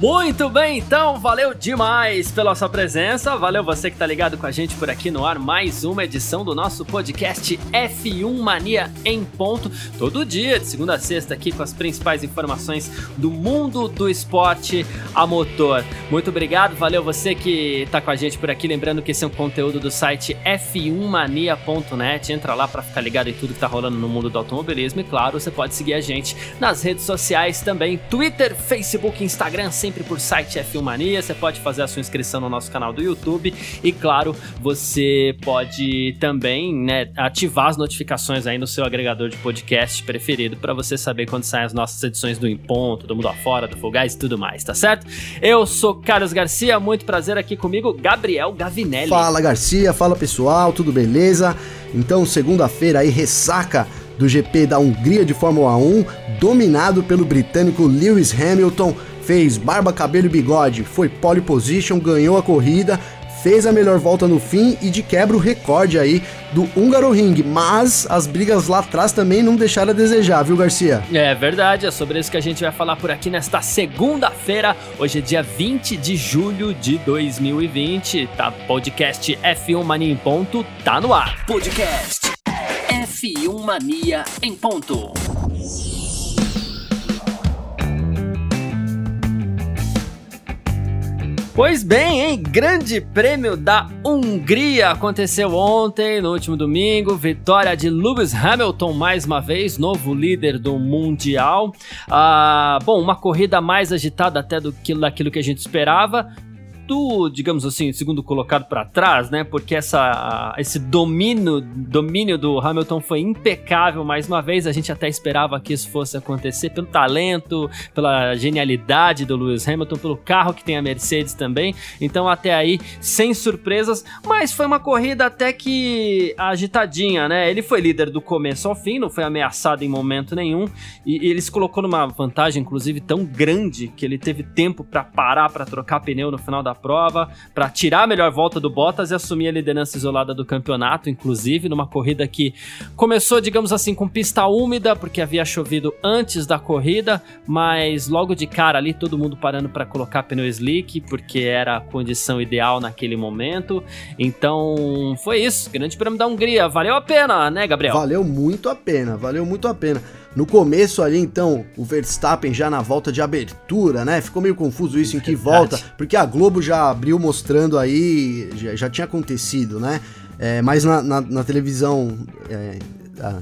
Muito bem, então, valeu demais pela sua presença, valeu você que tá ligado com a gente por aqui no ar, mais uma edição do nosso podcast F1 Mania em ponto, todo dia, de segunda a sexta, aqui com as principais informações do mundo do esporte a motor. Muito obrigado, valeu você que tá com a gente por aqui, lembrando que esse é um conteúdo do site f1mania.net, entra lá para ficar ligado em tudo que tá rolando no mundo do automobilismo. E claro, você pode seguir a gente nas redes sociais também, Twitter, Facebook, Instagram, sempre sempre por site F1 Mania. Você pode fazer a sua inscrição no nosso canal do YouTube e, claro, você pode também né, ativar as notificações aí no seu agregador de podcast preferido para você saber quando saem as nossas edições do Em Ponto, do Mundo Afora, do Fogás e tudo mais, tá certo? Eu sou Carlos Garcia, muito prazer aqui comigo, Gabriel Gavinelli. Fala Garcia, fala pessoal, tudo beleza? Então, segunda-feira aí, ressaca do GP da Hungria de Fórmula 1, dominado pelo britânico Lewis Hamilton fez barba, cabelo e bigode, foi pole position, ganhou a corrida, fez a melhor volta no fim e de quebra o recorde aí do Húngaro Ring, mas as brigas lá atrás também não deixaram a desejar, viu Garcia? É verdade, é sobre isso que a gente vai falar por aqui nesta segunda-feira, hoje é dia 20 de julho de 2020, tá? Podcast F1 Mania em ponto, tá no ar. Podcast F1 Mania em ponto. Pois bem, hein? Grande Prêmio da Hungria aconteceu ontem, no último domingo. Vitória de Lewis Hamilton mais uma vez, novo líder do Mundial. Ah, bom, uma corrida mais agitada até do que daquilo que a gente esperava do, digamos assim, segundo colocado para trás, né? Porque essa, esse domínio, domínio do Hamilton foi impecável mais uma vez. A gente até esperava que isso fosse acontecer pelo talento, pela genialidade do Lewis Hamilton, pelo carro que tem a Mercedes também. Então, até aí, sem surpresas, mas foi uma corrida até que agitadinha, né? Ele foi líder do começo ao fim, não foi ameaçado em momento nenhum, e, e ele se colocou numa vantagem, inclusive, tão grande que ele teve tempo para parar para trocar pneu no final da prova para tirar a melhor volta do Bottas e assumir a liderança isolada do campeonato, inclusive numa corrida que começou, digamos assim, com pista úmida, porque havia chovido antes da corrida, mas logo de cara ali todo mundo parando para colocar pneu slick, porque era a condição ideal naquele momento. Então foi isso, Grande Prêmio da Hungria, valeu a pena, né, Gabriel? Valeu muito a pena, valeu muito a pena. No começo ali, então, o Verstappen já na volta de abertura, né? Ficou meio confuso isso em que volta, porque a Globo já abriu mostrando aí, já, já tinha acontecido, né? É, mas na, na, na televisão é,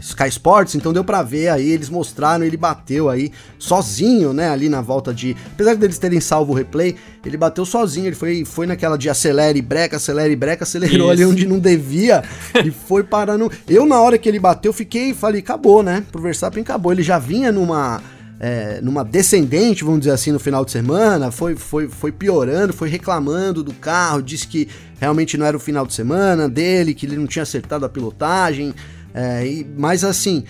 Sky Sports, então deu para ver aí, eles mostraram, ele bateu aí sozinho, né, ali na volta de, apesar deles terem salvo o replay, ele bateu sozinho, ele foi, foi naquela de acelere breca, acelere breca, acelerou Isso. ali onde não devia e foi parando. Eu na hora que ele bateu, fiquei, falei, acabou, né? Pro Verstappen acabou, ele já vinha numa é, numa descendente, vamos dizer assim, no final de semana, foi, foi, foi piorando, foi reclamando do carro, disse que realmente não era o final de semana dele, que ele não tinha acertado a pilotagem. É, e, mas assim,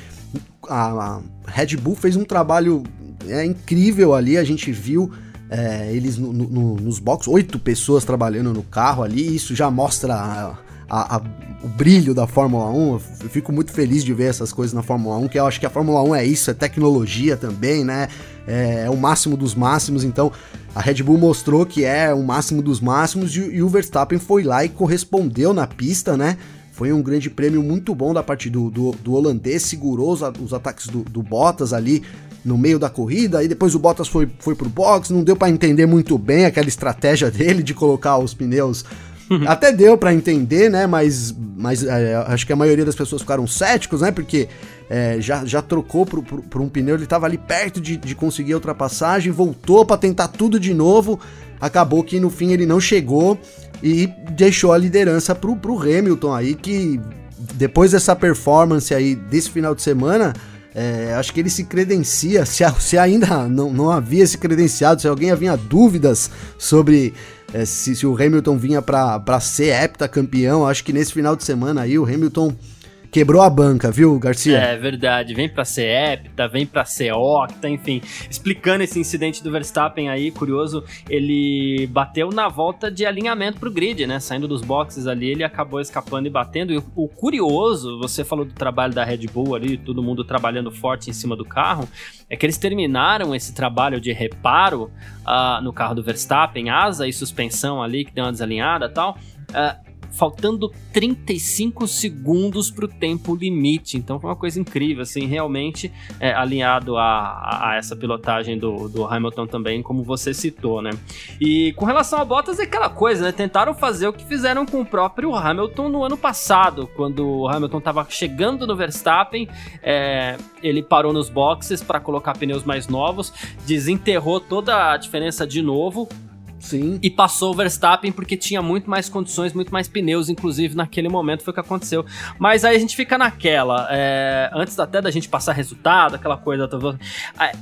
a, a, Red Bull fez um trabalho é, incrível ali, a gente viu é, eles no, no, nos boxes, oito pessoas trabalhando no carro ali, isso já mostra a, a, o brilho da Fórmula 1. Eu fico muito feliz de ver essas coisas na Fórmula 1, que eu acho que a Fórmula 1 é isso, é tecnologia também, né? É, é o máximo dos máximos, então a Red Bull mostrou que é o máximo dos máximos e, e o Verstappen foi lá e correspondeu na pista, né? Foi um grande prêmio muito bom da parte do, do, do holandês, segurou os, os ataques do, do, Bottas ali no meio da corrida, aí depois o Bottas foi, foi pro box, não deu para entender muito bem aquela estratégia dele de colocar os pneus. Até deu para entender, né? Mas, mas é, acho que a maioria das pessoas ficaram céticos, né? Porque é, já, já trocou por, um pneu, ele tava ali perto de, de conseguir a ultrapassagem, voltou para tentar tudo de novo. Acabou que no fim ele não chegou e deixou a liderança pro, pro Hamilton aí, que depois dessa performance aí desse final de semana, é, acho que ele se credencia, se, se ainda não, não havia se credenciado, se alguém havia dúvidas sobre é, se, se, o Hamilton vinha para ser heptacampeão, acho que nesse final de semana aí o Hamilton quebrou a banca, viu, Garcia? É verdade, vem pra ser hepta, vem pra ser octa, enfim. Explicando esse incidente do Verstappen aí, curioso, ele bateu na volta de alinhamento pro grid, né? Saindo dos boxes ali, ele acabou escapando e batendo. E o curioso, você falou do trabalho da Red Bull ali, todo mundo trabalhando forte em cima do carro, é que eles terminaram esse trabalho de reparo uh, no carro do Verstappen, asa e suspensão ali, que deu uma desalinhada e tal. Uh, faltando 35 segundos para o tempo limite. Então foi uma coisa incrível, assim, realmente é, alinhado a, a, essa pilotagem do, do Hamilton também, como você citou, né? E com relação a Bottas, é aquela coisa, né? Tentaram fazer o que fizeram com o próprio Hamilton no ano passado, quando o Hamilton estava chegando no Verstappen, é, ele parou nos boxes para colocar pneus mais novos, desenterrou toda a diferença de novo, Sim. E passou o Verstappen porque tinha muito mais condições, muito mais pneus, inclusive naquele momento foi o que aconteceu. Mas aí a gente fica naquela, é, antes até da gente passar resultado, aquela coisa. É,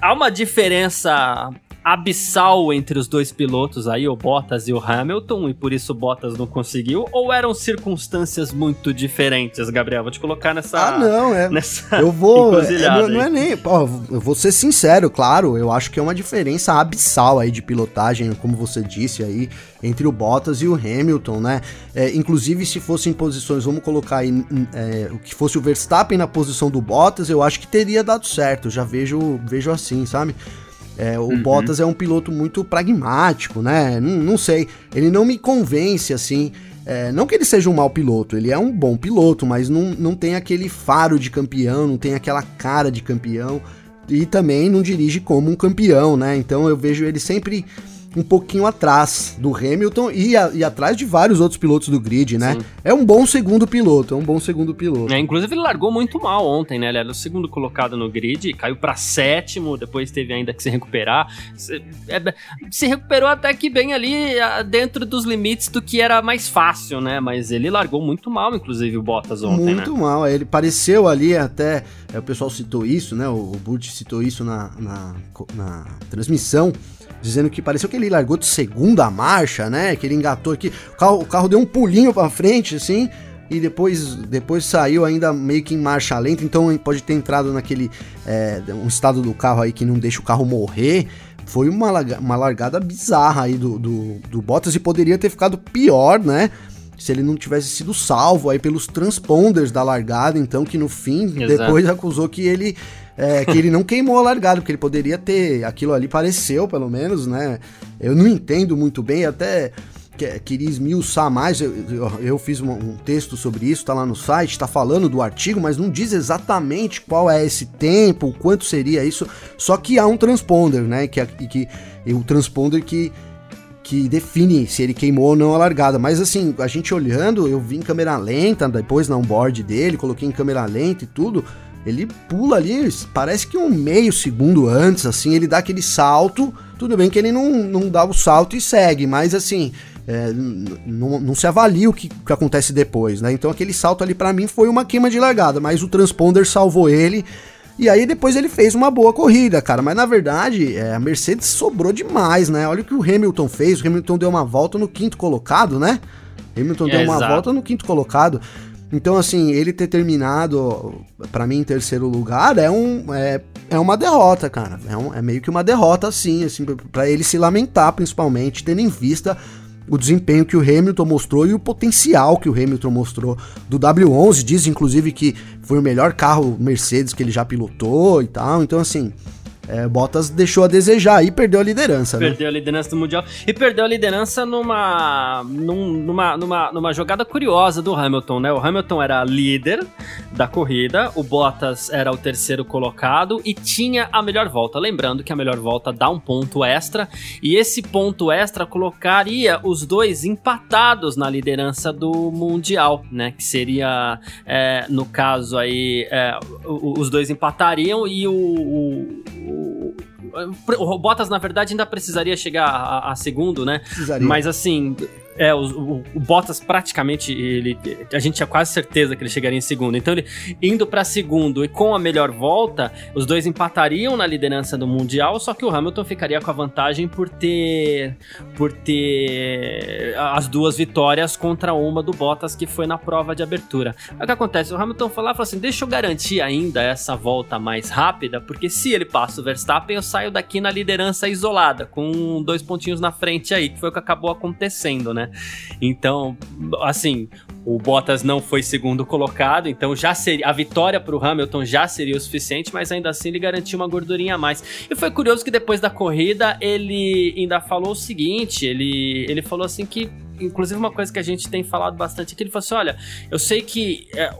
há uma diferença abissal entre os dois pilotos aí, o Bottas e o Hamilton, e por isso o Bottas não conseguiu? Ou eram circunstâncias muito diferentes, Gabriel? Vou te colocar nessa. Ah, não, é. Nessa eu vou. É, não, não, é nem. Ó, eu vou ser sincero, claro, eu acho que é uma diferença abissal aí de pilotagem, como você disse aí, entre o Bottas e o Hamilton, né? É, inclusive, se fossem posições, vamos colocar aí, é, o que fosse o Verstappen na posição do Bottas, eu acho que teria dado certo. já vejo, vejo assim, sabe? É, o uhum. Bottas é um piloto muito pragmático, né? Não, não sei. Ele não me convence assim. É, não que ele seja um mau piloto, ele é um bom piloto, mas não, não tem aquele faro de campeão, não tem aquela cara de campeão e também não dirige como um campeão, né? Então eu vejo ele sempre um pouquinho atrás do Hamilton e, a, e atrás de vários outros pilotos do grid, né? Sim. É um bom segundo piloto, é um bom segundo piloto. É, inclusive ele largou muito mal ontem, né? Ele era o segundo colocado no grid, caiu para sétimo, depois teve ainda que se recuperar. Se, é, se recuperou até que bem ali dentro dos limites do que era mais fácil, né? Mas ele largou muito mal, inclusive, o Bottas ontem, Muito né? mal, ele pareceu ali até, é, o pessoal citou isso, né? O, o Burt citou isso na, na, na transmissão, dizendo que pareceu que ele largou de segunda marcha, né? Que ele engatou aqui, o carro, o carro deu um pulinho para frente, assim, e depois, depois saiu ainda meio que em marcha lenta, então pode ter entrado naquele é, um estado do carro aí que não deixa o carro morrer. Foi uma, uma largada bizarra aí do, do, do Bottas e poderia ter ficado pior, né? Se ele não tivesse sido salvo aí pelos transponders da largada, então que no fim Exato. depois acusou que ele é, que ele não queimou a largada, porque ele poderia ter. Aquilo ali pareceu, pelo menos, né? Eu não entendo muito bem, até queria esmiuçar mais. Eu, eu, eu fiz um, um, texto sobre isso, tá lá no site, tá falando do artigo, mas não diz exatamente qual é esse tempo, quanto seria isso. Só que há um transponder, né? Que, que, que o transponder que que define se ele queimou ou não a largada. Mas assim, a gente olhando, eu vi em câmera lenta, depois na onboard dele, coloquei em câmera lenta e tudo ele pula ali, parece que um meio segundo antes, assim, ele dá aquele salto. Tudo bem que ele não, não dá o salto e segue, mas assim, é, não, se avalia o que, que, acontece depois, né? Então aquele salto ali para mim foi uma queima de largada, mas o transponder salvou ele. E aí depois ele fez uma boa corrida, cara. Mas na verdade, é, a Mercedes sobrou demais, né? Olha o que o Hamilton fez. O Hamilton deu uma volta no quinto colocado, né? Hamilton é, deu uma exato. volta no quinto colocado. Então, assim, ele ter terminado, para mim, em terceiro lugar é, um, é, é uma derrota, cara. É, um, é meio que uma derrota, assim, assim para ele se lamentar, principalmente, tendo em vista o desempenho que o Hamilton mostrou e o potencial que o Hamilton mostrou do W11. Diz, inclusive, que foi o melhor carro Mercedes que ele já pilotou e tal. Então, assim, é, Bottas deixou a desejar e perdeu a liderança, né? Perdeu a liderança do Mundial. E perdeu a liderança numa, numa, numa, numa jogada curiosa do Hamilton, né? O Hamilton era líder da corrida, o Bottas era o terceiro colocado e tinha a melhor volta. Lembrando que a melhor volta dá um ponto extra e esse ponto extra colocaria os dois empatados na liderança do Mundial, né? Que seria, é, no caso aí, é, os dois empatariam e o, o o Bottas, na verdade, ainda precisaria chegar a, a segundo, né? Precisaria. Mas assim, é, o, o, o, Bottas praticamente, ele, a gente tinha quase certeza que ele chegaria em segundo. Então, ele indo para segundo e com a melhor volta, os dois empatariam na liderança do Mundial, só que o Hamilton ficaria com a vantagem por ter, por ter as duas vitórias contra uma do Bottas, que foi na prova de abertura. O que acontece? O Hamilton falou, falou assim: deixa eu garantir ainda essa volta mais rápida, porque se ele passa o Verstappen, eu saio daqui na liderança isolada, com dois pontinhos na frente aí, que foi o que acabou acontecendo, né? Então, assim, o Bottas não foi segundo colocado, então já seria a vitória para o Hamilton já seria o suficiente, mas ainda assim ele garantiu uma gordurinha a mais. E foi curioso que depois da corrida ele ainda falou o seguinte, ele ele falou assim que inclusive uma coisa que a gente tem falado bastante aqui, ele falou assim, olha, eu sei que é,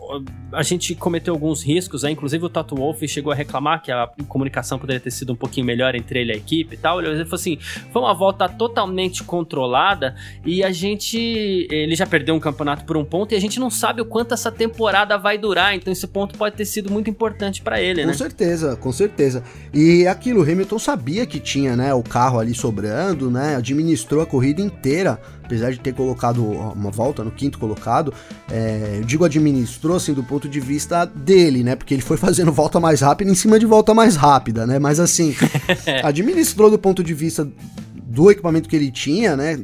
a gente cometeu alguns riscos, né? inclusive o Toto Wolff chegou a reclamar que a comunicação poderia ter sido um pouquinho melhor entre ele e a equipe e tal, ele falou assim, foi uma volta totalmente controlada e a gente, ele já perdeu um campeonato por um ponto e a gente não sabe o quanto essa temporada vai durar, então esse ponto pode ter sido muito importante para ele, com né? Com certeza, com certeza. E aquilo, o Hamilton sabia que tinha, né, o carro ali sobrando, né, administrou a corrida inteira, apesar de ter colocado uma volta no quinto colocado, é, eu digo administrou assim do ponto de vista dele, né? Porque ele foi fazendo volta mais rápida em cima de volta mais rápida, né? Mas assim, administrou do ponto de vista do equipamento que ele tinha, né?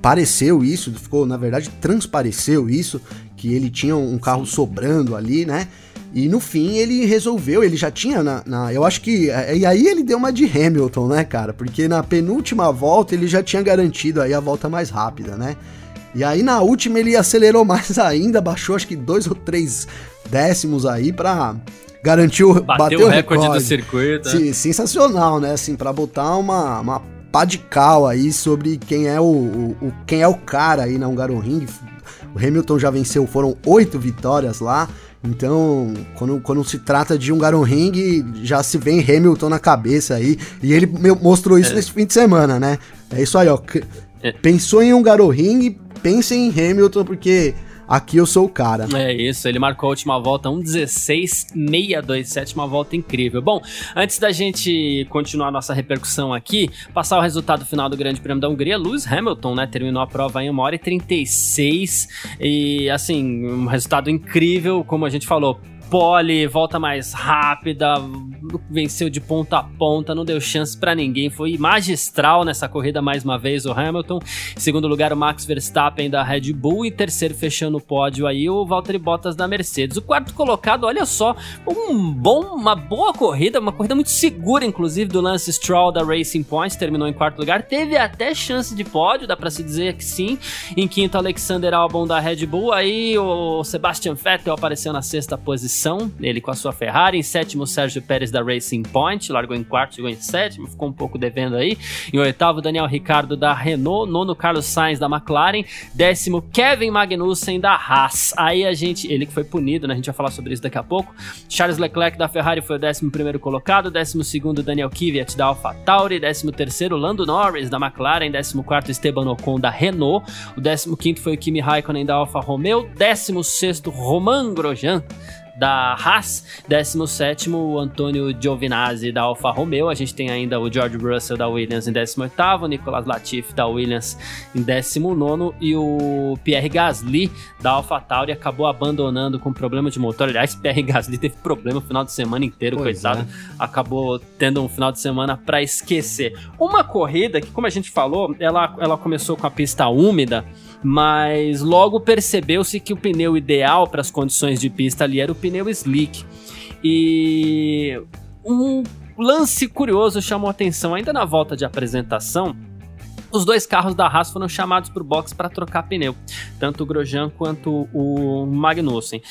Pareceu isso, ficou, na verdade, transpareceu isso, que ele tinha um carro sobrando ali, né? E no fim ele resolveu, ele já tinha na, na, Eu acho que. É, e aí ele deu uma de Hamilton, né, cara? Porque na penúltima volta ele já tinha garantido aí a volta mais rápida, né? E aí na última ele acelerou mais ainda, baixou acho que dois ou três décimos aí pra garantir o. Bateu bater o recorde, recorde do circuito. Sim, sensacional, né? Assim, pra botar uma, uma pá de cal aí sobre quem é o, o, o quem é o cara aí na Hungaroring. O Hamilton já venceu, foram oito vitórias lá. Então, quando, quando se trata de um Garon Ring, já se vem Hamilton na cabeça aí. E ele mostrou isso é. nesse fim de semana, né? É isso aí, ó. É. Pensou em um Garon Ring, pense em Hamilton, porque aqui eu sou o cara. É isso, ele marcou a última volta 1:16.627, sétima volta incrível. Bom, antes da gente continuar nossa repercussão aqui, passar o resultado final do Grande Prêmio da Hungria, Lewis Hamilton, né, terminou a prova em 1 hora e 36 e assim, um resultado incrível, como a gente falou, pole, volta mais rápida, venceu de ponta a ponta, não deu chance para ninguém, foi magistral nessa corrida mais uma vez o Hamilton. Em segundo lugar o Max Verstappen da Red Bull e terceiro fechando o pódio aí o Valtteri Bottas da Mercedes. O quarto colocado, olha só, um bom, uma boa corrida, uma corrida muito segura inclusive do Lance Stroll da Racing Point, terminou em quarto lugar, teve até chance de pódio, dá para se dizer que sim. Em quinto Alexander Albon da Red Bull, aí o Sebastian Vettel apareceu na sexta posição posição, ele com a sua Ferrari. Em sétimo, Sérgio Pérez da Racing Point, largou em quarto, chegou em sétimo, ficou um pouco devendo aí. Em oitavo, Daniel Ricardo da Renault. Nono, Carlos Sainz da McLaren. Décimo, Kevin Magnussen da Haas. Aí a gente, ele que foi punido, né? A gente vai falar sobre isso daqui a pouco. Charles Leclerc da Ferrari foi o décimo primeiro colocado. Décimo segundo, Daniel Kvyat da AlphaTauri. Décimo terceiro, Lando Norris da McLaren. Décimo quarto, Esteban Ocon da Renault. O décimo quinto foi o Kimi Raikkonen da Alfa Romeo. Décimo sexto, Romain Grosjean da Haas, 17 o Antônio Giovinazzi da Alfa Romeo, a gente tem ainda o George Russell da Williams em 18 o Nicolas Latifi da Williams em 19 e o Pierre Gasly da Alfa Tauri acabou abandonando com problema de motor. Aliás, Pierre Gasly teve problema o final de semana inteiro, pois coitado. É. Acabou tendo um final de semana para esquecer. Uma corrida que, como a gente falou, ela, ela começou com a pista úmida, mas logo percebeu-se que o pneu ideal para as condições de pista ali era o pneu slick. E um lance curioso chamou atenção ainda na volta de apresentação os dois carros da Haas foram chamados para o box para trocar pneu, tanto o Grosjean quanto o Magnussen.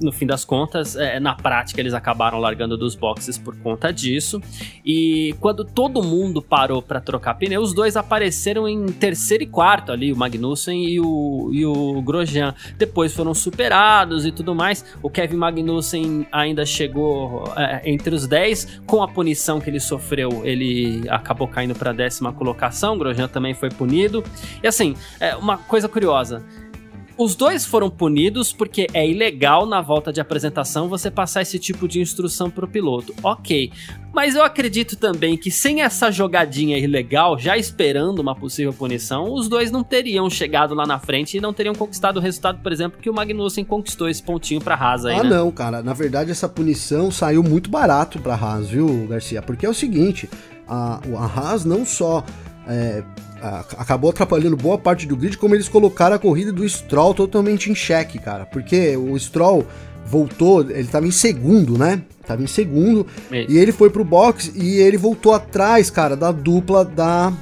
No fim das contas, é, na prática, eles acabaram largando dos boxes por conta disso. E quando todo mundo parou para trocar pneu, os dois apareceram em terceiro e quarto ali, o Magnussen e o, e o Grosjean. Depois foram superados e tudo mais. O Kevin Magnussen ainda chegou é, entre os 10. Com a punição que ele sofreu, ele acabou caindo para a décima colocação. Grosjean também foi punido. E assim, é uma coisa curiosa. os dois foram punidos porque é ilegal na volta de apresentação você passar esse tipo de instrução pro piloto. Ok. Mas eu acredito também que sem essa jogadinha ilegal, já esperando uma possível punição, os dois não teriam chegado lá na frente e não teriam conquistado o resultado, por exemplo, que o Magnussen conquistou esse pontinho pra Haas aí, Ah, né? não, cara. Na verdade, essa punição saiu muito barato pra Haas, viu, Garcia? Porque é o seguinte, a, a Haas não só é, acabou atrapalhando boa parte do grid, como eles colocaram a corrida do Stroll totalmente em xeque, cara. Porque o Stroll voltou, ele tava em segundo, né? Tava em segundo, e ele foi pro box e ele voltou atrás, cara, da dupla da,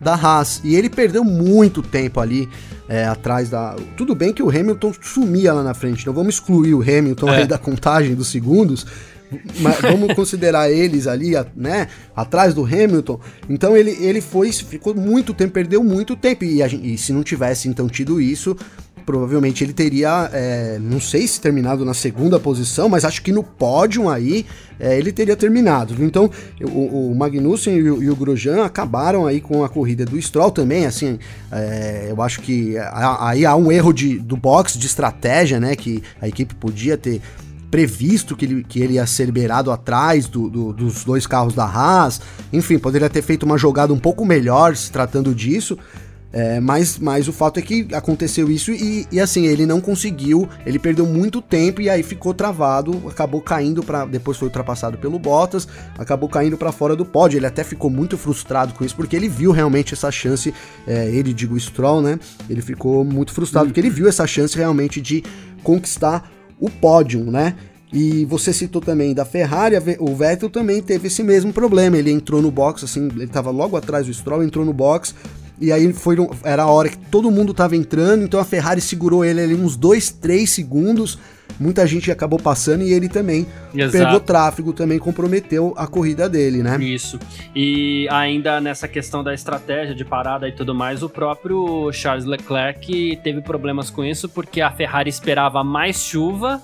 da Haas. E ele perdeu muito tempo ali é, atrás da. Tudo bem que o Hamilton sumia lá na frente, então vamos excluir o Hamilton É. aí da contagem dos segundos. Vamos considerar eles ali, né, atrás do Hamilton. Então ele, ele foi, ficou muito tempo, perdeu muito tempo. E, a gen- e se não tivesse então tido isso, provavelmente ele teria, é, não sei se terminado na segunda posição, mas acho que no pódio aí é, ele teria terminado. Então o, o Magnussen e o, e o Grosjean acabaram aí com a corrida do Stroll também, assim, é, eu acho que aí há um erro de, do box de estratégia, né, que a equipe podia ter previsto que ele, que ele ia ser liberado atrás do- do- dos dois carros da Haas. Enfim, poderia ter feito uma jogada um pouco melhor se tratando disso. É, mas, mas o fato é que aconteceu isso e, e, assim, ele não conseguiu, ele perdeu muito tempo e aí ficou travado, acabou caindo para depois foi ultrapassado pelo Bottas, acabou caindo para fora do pódio. Ele até ficou muito frustrado com isso porque ele viu realmente essa chance, é, ele digo Stroll, né? Ele ficou muito frustrado porque ele viu essa chance realmente de conquistar o pódio, né? E você citou também da Ferrari, o Vettel também teve esse mesmo problema. Ele entrou no box, assim, ele estava logo atrás do Stroll, entrou no box. E aí foi, era a hora que todo mundo estava entrando, então a Ferrari segurou ele ali uns 2, 3 segundos. Muita gente acabou passando e ele também Exato. pegou tráfego, também comprometeu a corrida dele, né? Isso. E ainda nessa questão da estratégia de parada e tudo mais, o próprio Charles Leclerc teve problemas com isso porque a Ferrari esperava mais chuva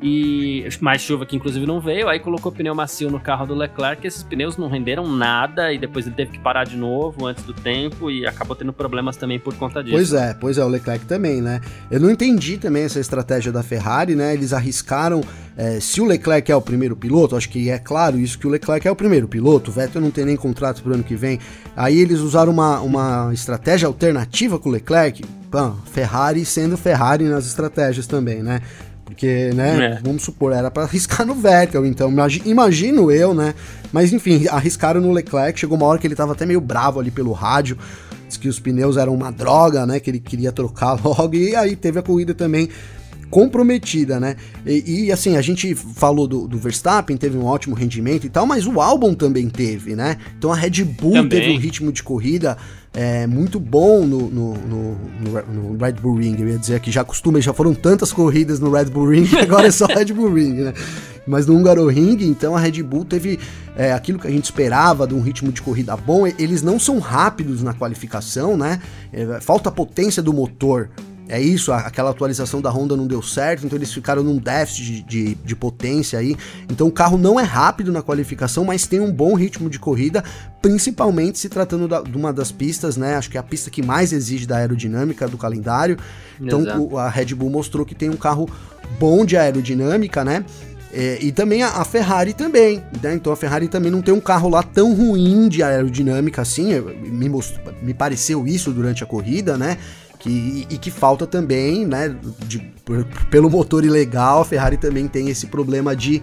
e mais chuva que inclusive não veio, aí colocou pneu macio no carro do Leclerc, esses pneus não renderam nada e depois ele teve que parar de novo antes do tempo e acabou tendo problemas também por conta disso. Pois é, pois é, o Leclerc também, né? Eu não entendi também essa estratégia da Ferrari, né? Eles arriscaram. é, se o Leclerc é o primeiro piloto, acho que é claro isso que o Leclerc é o primeiro piloto, o Vettel não tem nem contrato pro ano que vem. Aí eles usaram uma, uma estratégia alternativa com o Leclerc. Pã, Ferrari sendo Ferrari nas estratégias também, né? Porque, né, É. vamos supor, era pra arriscar no Vettel, então imagi- imagino eu, né? Mas enfim, arriscaram no Leclerc, chegou uma hora que ele tava até meio bravo ali pelo rádio, disse que os pneus eram uma droga, né? Que ele queria trocar logo, e aí teve a corrida também comprometida, né? E, e, assim, a gente falou do, do Verstappen, teve um ótimo rendimento e tal, mas o Albon também teve, né? Então a Red Bull Também. teve um ritmo de corrida é, muito bom no, no, no- no- Red Bull Ring. Eu ia dizer que já costuma, já foram tantas corridas no Red Bull Ring, agora é só Red Bull Ring, né? Mas no Húngaro Ring, então a Red Bull teve é, aquilo que a gente esperava de um ritmo de corrida bom. Eles não são rápidos na qualificação, né? É, falta potência do motor. É isso, aquela atualização da Honda não deu certo, então eles ficaram num déficit de, de, de potência aí. Então o carro não é rápido na qualificação, mas tem um bom ritmo de corrida, principalmente se tratando da- de uma das pistas, né? Acho que é a pista que mais exige da aerodinâmica do calendário. Então o- a Red Bull mostrou que tem um carro bom de aerodinâmica, né? É, e também a, a Ferrari também, né? Então a Ferrari também não tem um carro lá tão ruim de aerodinâmica assim. Me, me pareceu isso durante a corrida, né? Que, e, que falta também, né? de- pelo motor ilegal, a Ferrari também tem esse problema de,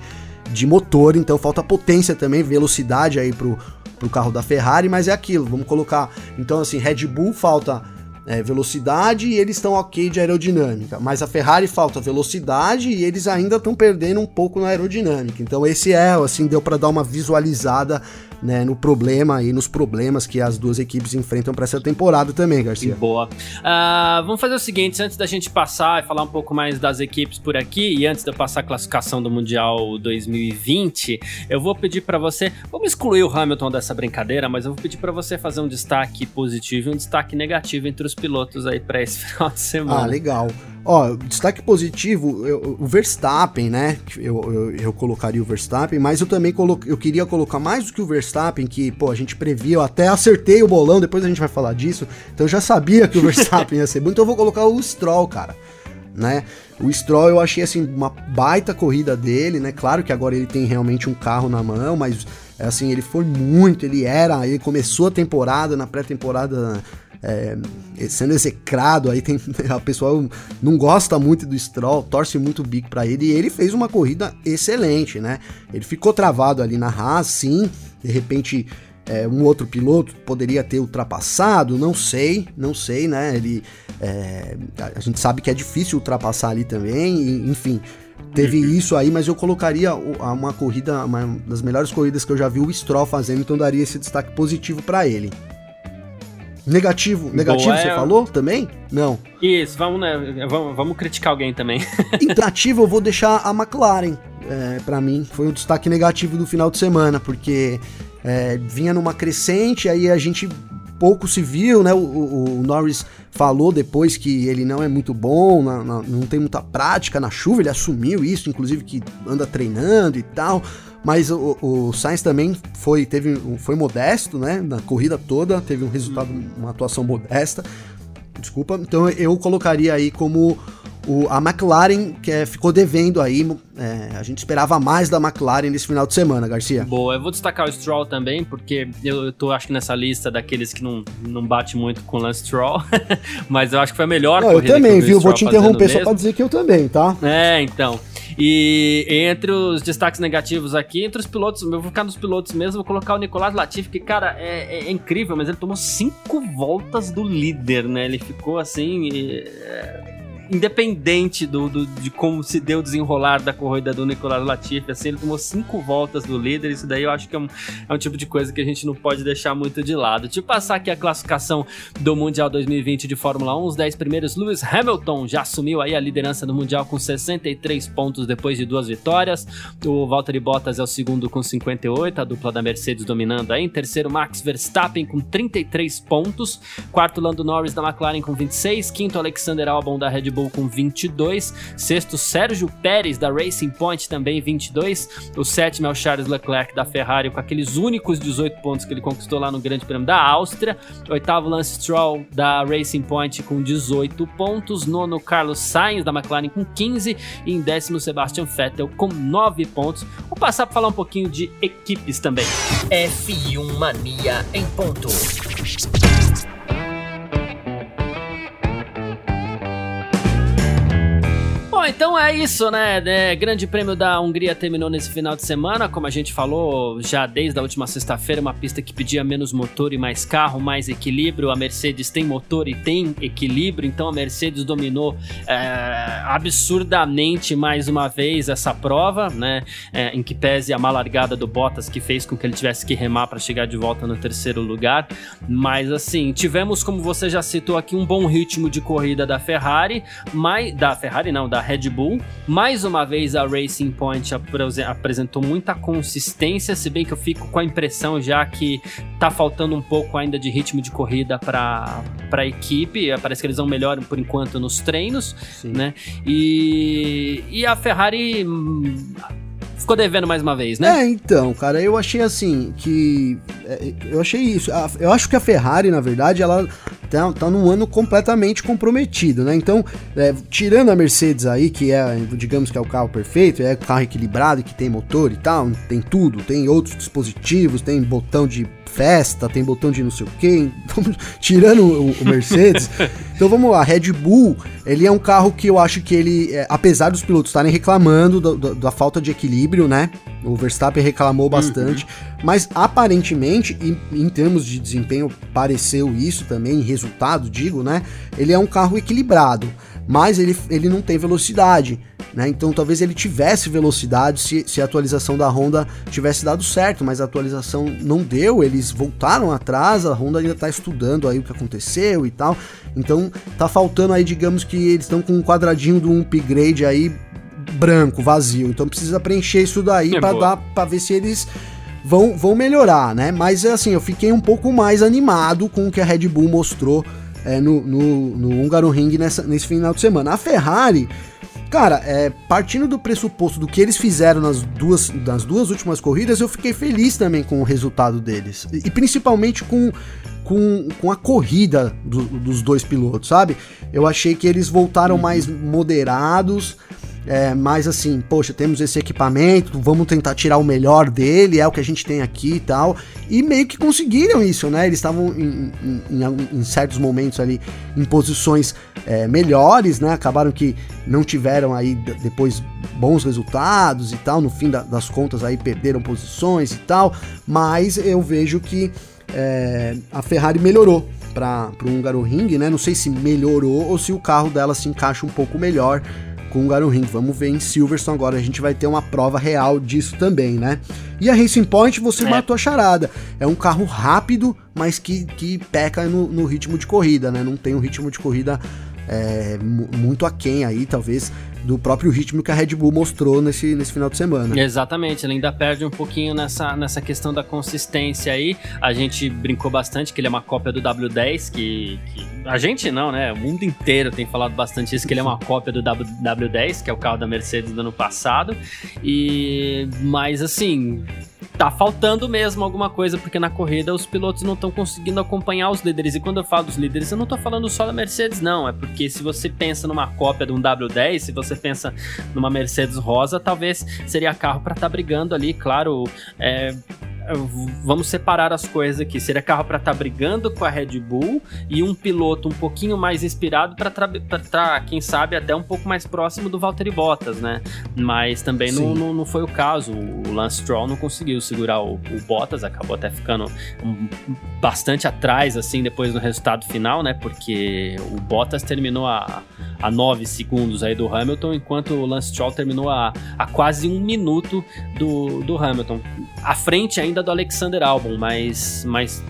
de motor, então falta potência também, velocidade aí pro, pro carro da Ferrari, mas é aquilo, vamos colocar. Então, assim, Red Bull falta é, velocidade e eles estão ok de aerodinâmica. Mas a Ferrari falta velocidade e eles ainda estão perdendo um pouco na aerodinâmica. Então esse é, assim, deu para dar uma visualizada né, no problema e nos problemas que as duas equipes enfrentam para essa temporada também, Garcia. Boa. Ah, vamos fazer o seguinte, antes da gente passar e falar um pouco mais das equipes por aqui, e antes de eu passar a classificação do Mundial 2020, eu vou pedir pra você, vamos excluir o Hamilton dessa brincadeira, mas eu vou pedir pra você fazer um destaque positivo e um destaque negativo entre os os pilotos aí para esse final de semana. Ah, legal. Ó, destaque positivo, eu, o Verstappen, né? Eu, eu, eu, colocaria o Verstappen, mas eu também eu queria colocar mais do que o Verstappen, que, pô, a gente previa, eu até acertei o bolão, depois a gente vai falar disso, então eu já sabia que o Verstappen ia ser bom, então eu vou colocar o Stroll, cara. Né? O Stroll eu achei assim uma baita corrida dele, né? Claro que agora ele tem realmente um carro na mão, mas assim, ele foi muito, ele era, ele começou a temporada na pré-temporada é, sendo execrado, aí tem a pessoa não gosta muito do Stroll, torce muito o bico para ele, e ele fez uma corrida excelente, né? Ele ficou travado ali na Haas, sim, de repente é, um outro piloto poderia ter ultrapassado, não sei, não sei, né? Ele, é, a gente sabe que é difícil ultrapassar ali também, e, enfim, teve uhum. isso aí, mas eu colocaria uma corrida, uma das melhores corridas que eu já vi o Stroll fazendo, então daria esse destaque positivo para ele. Negativo, negativo Boa, você é... falou também? Não. Isso, vamos, né, vamos, vamos criticar alguém também. negativo eu vou deixar a McLaren. É, para mim foi o um destaque negativo do final de semana, porque é, vinha numa crescente, aí a gente pouco se viu, né? O, o, o, Norris falou depois que ele não é muito bom, na, na, não tem muita prática na chuva, ele assumiu isso, inclusive que anda treinando e tal. Mas o, o Sainz também foi, teve, foi modesto, né? Na corrida toda, teve um resultado, uma atuação modesta. Desculpa. Então eu colocaria aí como o, a McLaren, que é, ficou devendo aí. É, a gente esperava mais da McLaren nesse final de semana, Garcia. Boa, eu vou destacar o Stroll também, porque eu, eu tô, acho que nessa lista daqueles que não, não bate muito com o Lance Stroll, mas eu acho que foi a melhor não, Eu também, viu? Vou te interromper só pra dizer que eu também, tá? É, então. E entre os destaques negativos aqui, entre os pilotos, eu vou ficar nos pilotos mesmo, vou colocar o Nicolás Latifi, que, cara, é, é, é incrível, mas ele tomou cinco voltas do líder, né? Ele ficou assim. É independente do, do, de como se deu o desenrolar da corrida do Nicolas Latifi, assim, ele tomou cinco voltas do líder, isso daí eu acho que é um, é um tipo de coisa que a gente não pode deixar muito de lado. Eu passar aqui a classificação do Mundial 2020 de Fórmula 1, os 10 primeiros, Lewis Hamilton já assumiu aí a liderança do Mundial com 63 pontos depois de duas vitórias, o Valtteri Bottas é o segundo com 58, a dupla da Mercedes dominando aí, em terceiro Max Verstappen com 33 pontos, quarto Lando Norris da McLaren com 26, quinto Alexander Albon da Red Bull com 22. Sexto, Sérgio Pérez, da Racing Point, também 22. O sétimo é o Charles Leclerc, da Ferrari, com aqueles únicos 18 pontos que ele conquistou lá no Grande Prêmio da Áustria. Oitavo, Lance Stroll, da Racing Point, com 18 pontos. Nono, Carlos Sainz, da McLaren, com 15. E em décimo, Sebastian Vettel, com 9 pontos. Vou passar para falar um pouquinho de equipes também. F1 Mania em ponto. Bom, então é isso, né? É, grande Prêmio da Hungria terminou nesse final de semana, como a gente falou já desde a última sexta-feira, uma pista que pedia menos motor e mais carro, mais equilíbrio. A Mercedes tem motor e tem equilíbrio, então a Mercedes dominou é, absurdamente mais uma vez essa prova, né? É, em que pese a malargada do Bottas que fez com que ele tivesse que remar para chegar de volta no terceiro lugar. Mas assim, tivemos, como você já citou aqui, um bom ritmo de corrida da Ferrari, mas da Ferrari não, da Red Bull. Mais uma vez a Racing Point apresentou muita consistência, se bem que eu fico com a impressão já que tá faltando um pouco ainda de ritmo de corrida para a equipe. Parece que eles vão melhor por enquanto nos treinos, Sim. né? E, e a Ferrari hum, ficou devendo mais uma vez, né? É, então, cara, eu achei assim que. É, eu achei isso. Eu acho que a Ferrari, na verdade, ela tá, tá num ano completamente comprometido, né? Então, é, tirando a Mercedes aí, que é, digamos que é o carro perfeito, é o carro equilibrado, que tem motor e tal, tem tudo, tem outros dispositivos, tem botão de festa, tem botão de não sei o que, então, tirando o, o Mercedes. então vamos lá, Red Bull, ele é um carro que eu acho que ele, é, apesar dos pilotos estarem reclamando da, falta de equilíbrio, né? O Verstappen reclamou bastante, uhum. mas aparentemente, em, em, termos de desempenho, pareceu isso também, resultado, digo, né? Ele é um carro equilibrado, mas ele, ele não tem velocidade. Né? Então talvez ele tivesse velocidade se, se, a atualização da Honda tivesse dado certo, mas a atualização não deu, eles voltaram atrás, a Honda ainda está estudando aí o que aconteceu e tal. Então tá faltando aí, digamos que eles estão com um quadradinho do upgrade aí branco, vazio. Então precisa preencher isso daí é para dar para ver se eles vão, vão melhorar, né? Mas assim, eu fiquei um pouco mais animado com o que a Red Bull mostrou é, no, no, no Húngaro Ring nessa, nesse final de semana. A Ferrari, cara, é, partindo do pressuposto do que eles fizeram nas duas, nas duas últimas corridas, eu fiquei feliz também com o resultado deles. E, e principalmente com, com, com a corrida do, dos dois pilotos, sabe? Eu achei que eles voltaram mais moderados. É, mas assim, poxa, temos esse equipamento, vamos tentar tirar o melhor dele, é o que a gente tem aqui e tal. E meio que conseguiram isso, né? Eles estavam em, em, em, certos momentos ali em posições é, melhores, né? Acabaram que não tiveram aí depois bons resultados e tal. No fim da, das contas aí perderam posições e tal. Mas eu vejo que é, a Ferrari melhorou para o Húngaro Ring, né? Não sei se melhorou ou se o carro dela se encaixa um pouco melhor com o Garo Ring. Vamos ver em Silverstone agora, a gente vai ter uma prova real disso também, né? E a Racing Point, você é. matou a charada. É um carro rápido, mas que, que peca no, no ritmo de corrida, né? Não tem um ritmo de corrida é, muito aquém aí, talvez, do próprio ritmo que a Red Bull mostrou nesse, nesse final de semana. Exatamente, ele ainda perde um pouquinho nessa, nessa questão da consistência aí. A gente brincou bastante que ele é uma cópia do W10, que, que a gente não, né? O mundo inteiro tem falado bastante isso, que ele é uma cópia do w, W10, que é o carro da Mercedes do ano passado. E mas assim, tá faltando mesmo alguma coisa, porque na corrida os pilotos não estão conseguindo acompanhar os líderes. E quando eu falo dos líderes, eu não tô falando só da Mercedes, não. É porque se você pensa numa cópia de um W10, se você pensa numa Mercedes rosa, talvez seria carro para estar tá brigando ali, claro. É, vamos separar as coisas aqui. Seria carro para estar tá brigando com a Red Bull e um piloto um pouquinho mais inspirado para estar, quem sabe, até um pouco mais próximo do Valtteri Bottas, né? Mas também não, não, não, foi o caso. O Lance Stroll não conseguiu segurar o, o Bottas, acabou até ficando bastante atrás, assim, depois do resultado final, né? Porque o Bottas terminou a, a 9 segundos aí do Hamilton, enquanto o Lance Stroll terminou a, a quase um minuto do, do Hamilton. À frente ainda ainda do Alexander Albon, mas, mas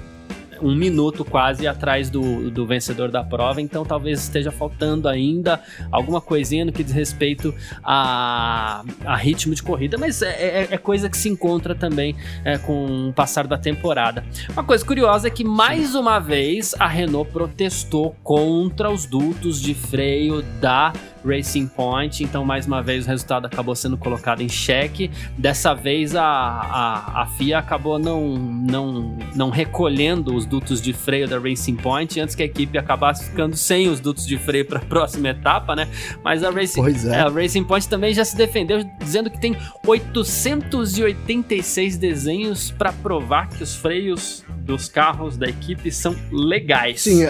um minuto quase atrás do, do vencedor da prova, então talvez esteja faltando ainda alguma coisinha no que diz respeito a, a ritmo de corrida, mas é, é, é coisa que se encontra também é, com o passar da temporada. Uma coisa curiosa é que mais uma vez a Renault protestou contra os dutos de freio da Racing Point. Então, mais uma vez, o resultado acabou sendo colocado em xeque. Dessa vez, a, a, a FIA acabou não, não, não recolhendo os dutos de freio da Racing Point antes que a equipe acabasse ficando sem os dutos de freio para a próxima etapa, né? Mas a Racing, é. a Racing Point também já se defendeu dizendo que tem 886 desenhos para provar que os freios dos carros da equipe são legais. Sim,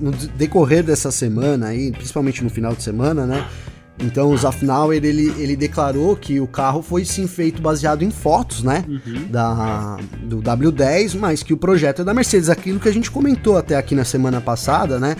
no decorrer dessa semana aí, principalmente no final de semana, né? Então o Zafnauer ele, ele declarou que o carro foi sim feito baseado em fotos, né? Uhum. Da, do W10, mas que o projeto é da Mercedes. Aquilo que a gente comentou até aqui na semana passada, né?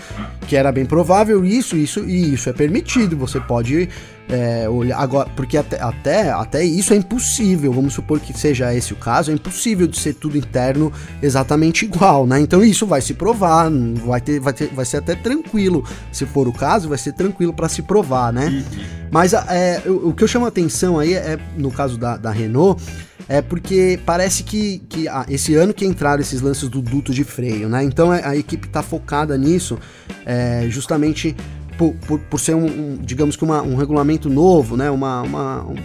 Que era bem provável isso, isso e isso é permitido. Você pode é, olhar agora, porque até, até, até isso é impossível, vamos supor que seja esse o caso, é impossível de ser tudo interno exatamente igual, né? Então isso vai se provar, vai, ter, vai, ter, vai ser até tranquilo, se for o caso, vai ser tranquilo para se provar, né? Uhum. Mas é, o, o, que eu chamo a atenção aí é, no caso da, da Renault, é porque parece que, que ah, esse ano que entraram esses lances do duto de freio, né? Então a, é, a equipe tá focada nisso, é, justamente por, por, por ser um, um, digamos que uma, um regulamento novo, né? Uma, uma um,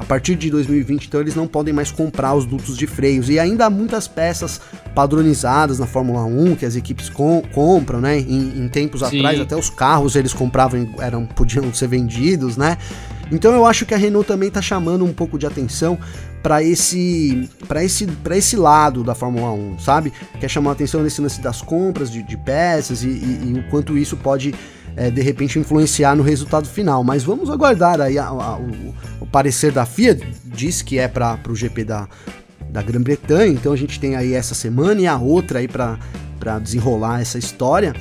a partir de 2020, então eles não podem mais comprar os dutos de freios. E ainda há muitas peças padronizadas na Fórmula 1 que as equipes com, compram, né? Em, em tempos Sim. atrás, até os carros eles compravam, eram, podiam ser vendidos, né? Então eu acho que a Renault também está chamando um pouco de atenção para esse para esse para esse lado da Fórmula 1, sabe? Quer chamar a atenção nesse lance das compras de, de peças e, e, e, o quanto isso pode é, de repente influenciar no resultado final. Mas vamos aguardar aí a, a, o, o, parecer da FIA, diz que é para o GP da, da Grã-Bretanha, então a gente tem aí essa semana e a outra aí para desenrolar essa história.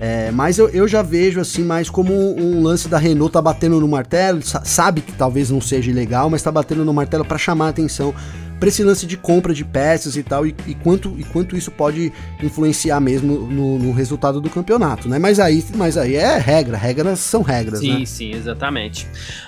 É, mas eu, eu já vejo assim mais como um, lance da Renault tá batendo no martelo, sabe que talvez não seja legal, mas tá batendo no martelo para chamar a atenção para esse lance de compra de peças e tal, e, e, quanto, e quanto isso pode influenciar mesmo no, no, resultado do campeonato, né? Mas aí, mas aí é regra, regras são regras, sim, né? Sim, sim, exatamente.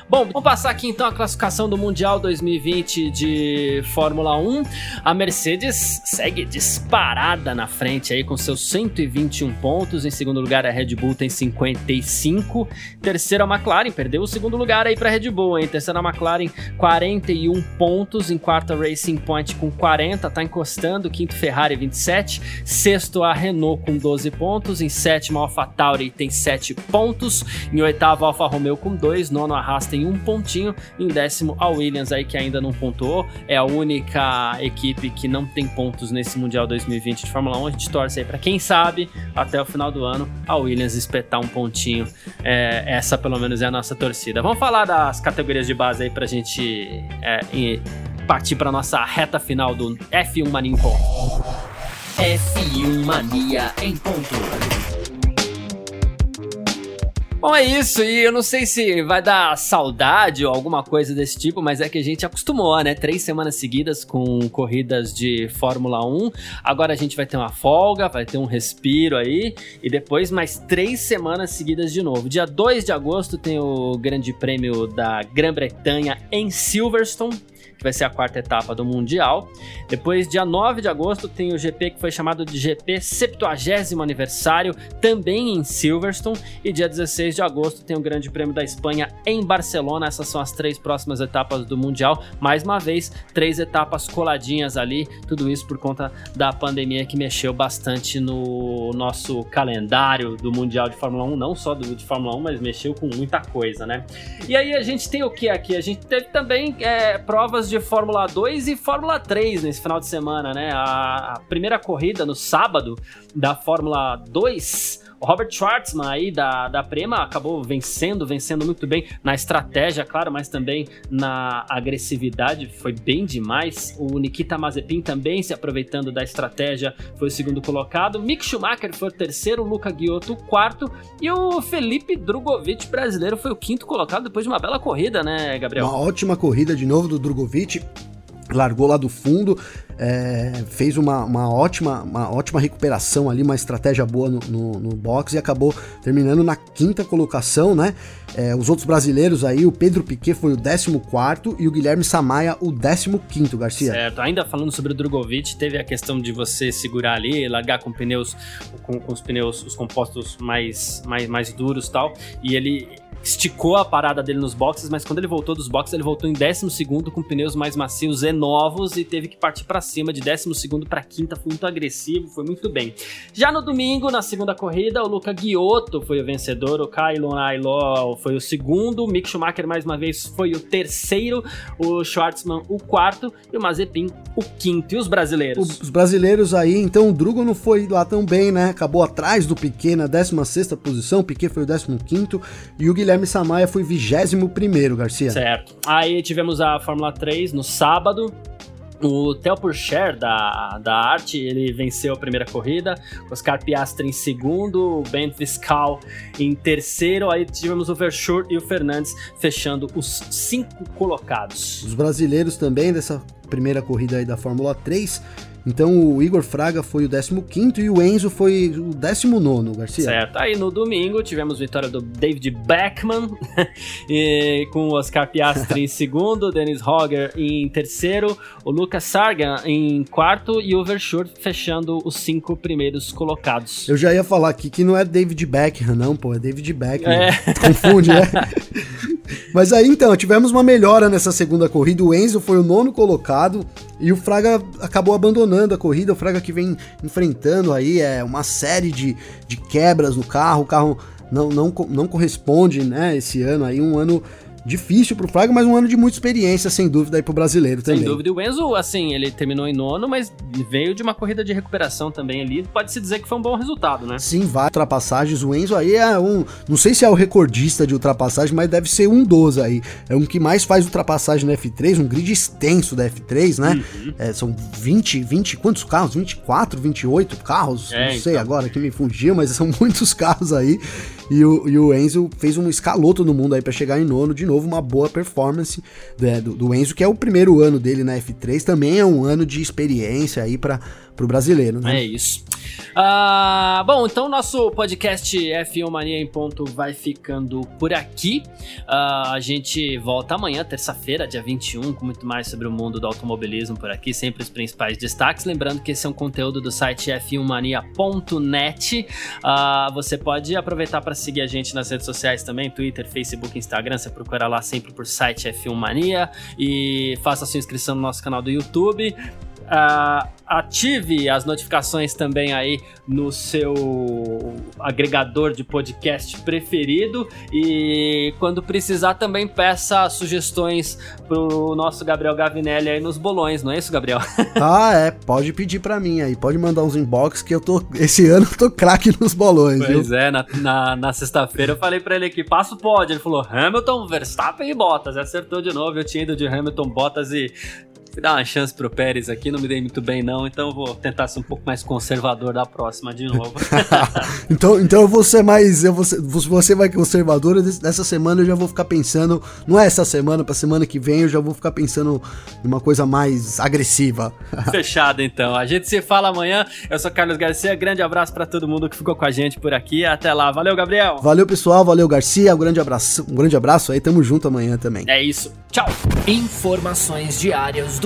Bom, vamos passar aqui então a classificação do Mundial 2020 de Fórmula 1. A Mercedes segue disparada na frente aí com seus 121 pontos. Em segundo lugar, a Red Bull tem 55. Terceira, a McLaren perdeu o segundo lugar aí para a Red Bull, hein? Terceira, a McLaren, 41 pontos. Em quarta, Racing Point com 40, tá encostando. Quinto, Ferrari, 27. Sexto, a Renault com 12 pontos. Em sétimo, a AlphaTauri tem 7 pontos. Em oitavo, a Alfa Romeo com 2. Nono, a Haas tem um pontinho. Em décimo, a Williams aí que ainda não pontuou. É a única equipe que não tem pontos nesse Mundial 2020 de Fórmula 1. A gente torce aí para quem sabe, até o final do ano, a Williams espetar um pontinho. É, essa pelo menos é a nossa torcida. Vamos falar das categorias de base aí pra gente é, partir para nossa reta final do F1 Mania em ponto. F1 Mania em ponto. Bom, é isso, e eu não sei se vai dar saudade ou alguma coisa desse tipo, mas é que a gente acostumou, né? Três semanas seguidas com corridas de Fórmula 1. Agora a gente vai ter uma folga, vai ter um respiro aí, e depois mais três semanas seguidas de novo. Dia 2 de agosto tem o Grande Prêmio da Grã-Bretanha em Silverstone vai ser a quarta etapa do Mundial. Depois, dia 9 de agosto, tem o GP que foi chamado de GP 70 aniversário, também em Silverstone. E dia 16 de agosto tem o Grande Prêmio da Espanha em Barcelona. Essas são as três próximas etapas do Mundial. Mais uma vez, três etapas coladinhas ali. Tudo isso por conta da pandemia que mexeu bastante no nosso calendário do Mundial de Fórmula 1, não só do de Fórmula 1, mas mexeu com muita coisa, né? E aí a gente tem o que aqui? A gente teve também é, provas provas de Fórmula 2 e Fórmula 3 nesse final de semana, né? A, a primeira corrida no sábado da Fórmula 2 Robert Schwartzman aí da, da Prema acabou vencendo, vencendo muito bem na estratégia, claro, mas também na agressividade, foi bem demais. O Nikita Mazepin também se aproveitando da estratégia, foi o segundo colocado. Mick Schumacher foi o terceiro, o Luca Ghiotto o quarto e o Felipe Drogovic brasileiro foi o quinto colocado depois de uma bela corrida, né, Gabriel? Uma ótima corrida de novo do Drogovic largou lá do fundo, é, fez uma, uma, ótima, uma ótima recuperação ali, uma estratégia boa no, no, no box e acabou terminando na quinta colocação, né? É, os outros brasileiros aí, o Pedro Piquet foi o 14 e o Guilherme Samaia o 15 Garcia. Certo, ainda falando sobre o Drogovic, teve a questão de você segurar ali, largar com pneus, com, com os pneus, os compostos mais, mais, mais duros tal, e ele esticou a parada dele nos boxes, mas quando ele voltou dos boxes, ele voltou em 12 com pneus mais macios e novos e teve que partir para cima de 12 para quinta, foi muito agressivo, foi muito bem. Já no domingo, na segunda corrida, o Luca Ghiotto foi o vencedor, o Kylon Ailó foi o segundo, o Mick Schumacher mais uma vez foi o terceiro, o Schwartzman o quarto e o Mazepin o quinto. E os brasileiros? Os brasileiros aí, então o Drugo não foi lá tão bem, né? Acabou atrás do Piquet na 16 posição, o Piquet foi o 15 e o Guilherme Guilherme Samaia foi 21 Garcia. Certo. Aí tivemos a Fórmula 3 no sábado. O Theo Pourchaire da, da Arte, ele venceu a primeira corrida, Oscar Piastri em segundo, o Ben Viscal em terceiro, aí tivemos o Verschur e o Fernandes fechando os cinco colocados. Os brasileiros também dessa primeira corrida aí da Fórmula 3, então o Igor Fraga foi o 15 e o Enzo foi o 19, Garcia. Certo. Aí no domingo tivemos vitória do David Beckman, e, com o Oscar Piastri em segundo, Dennis Hogger em terceiro, o Lucas Sargan em quarto e o Verschur fechando os cinco primeiros colocados. Eu já ia falar aqui que não é David Beckham, não, pô, é David Beckman. É. Confunde, né? Mas aí então, tivemos uma melhora nessa segunda corrida. O Enzo foi o nono colocado e o Fraga acabou abandonando a corrida. O Fraga que vem enfrentando aí é uma série de, de quebras no carro. O carro não, não, não corresponde, né? Esse ano aí, um ano difícil pro Fraga, mas um ano de muita experiência, sem dúvida, aí pro brasileiro também. Sem dúvida. E o Enzo, assim, ele terminou em nono, mas veio de uma corrida de recuperação também ali. Pode-se dizer que foi um bom resultado, né? Sim, várias ultrapassagens. O Enzo aí é um. Não sei se é o recordista de ultrapassagem, mas deve ser um dos aí. É um que mais faz ultrapassagem no F3, um grid extenso da F3, né? Uhum. É, são 20, 20. Quantos carros? 24, 28 carros? É, não sei então. agora que me fugiu, mas são muitos carros aí. E o, e o Enzo fez um escaloto no mundo aí para chegar em nono de novo novo uma boa performance né, do, do Enzo, que é o primeiro ano dele na F3, também é um ano de experiência aí para o brasileiro, né? É isso. Uh, bom, então nosso podcast F1 Mania em ponto vai ficando por aqui. Uh, a gente volta amanhã, terça-feira, dia 21, com muito mais sobre o mundo do automobilismo por aqui, sempre os principais destaques. Lembrando que esse é um conteúdo do site f1mania.net. Uh, você pode aproveitar para seguir a gente nas redes sociais também, Twitter, Facebook, Instagram. Você procura lá sempre por site F1 Mania e faça sua inscrição no nosso canal do YouTube. Uh, ative as notificações também aí no seu agregador de podcast preferido. E quando precisar também peça sugestões pro nosso Gabriel Gavinelli aí nos bolões, não é isso, Gabriel? ah, é, pode pedir para mim aí, pode mandar uns inbox que eu tô, esse ano eu tô craque nos bolões, Pois viu? é, na, na, na sexta-feira eu falei para ele aqui, passo pode, ele falou Hamilton, Verstappen e Bottas, acertou de novo, eu tinha ido de Hamilton, Bottas e fui dar uma chance pro Pérez aqui, não me dei muito bem não, então vou tentar ser um pouco mais conservador da próxima de novo. então, então eu vou ser mais, eu vou ser, você vai conservador, nessa semana eu já vou ficar pensando, não é essa semana, pra semana que vem eu já vou ficar pensando em uma coisa mais agressiva. Fechado então, a gente se fala amanhã, eu sou Carlos Garcia, grande abraço para todo mundo que ficou com a gente por aqui, até lá, valeu Gabriel! Valeu pessoal, valeu Garcia, um grande abraço, um grande abraço aí, tamo junto amanhã também. É isso, tchau! Informações diárias do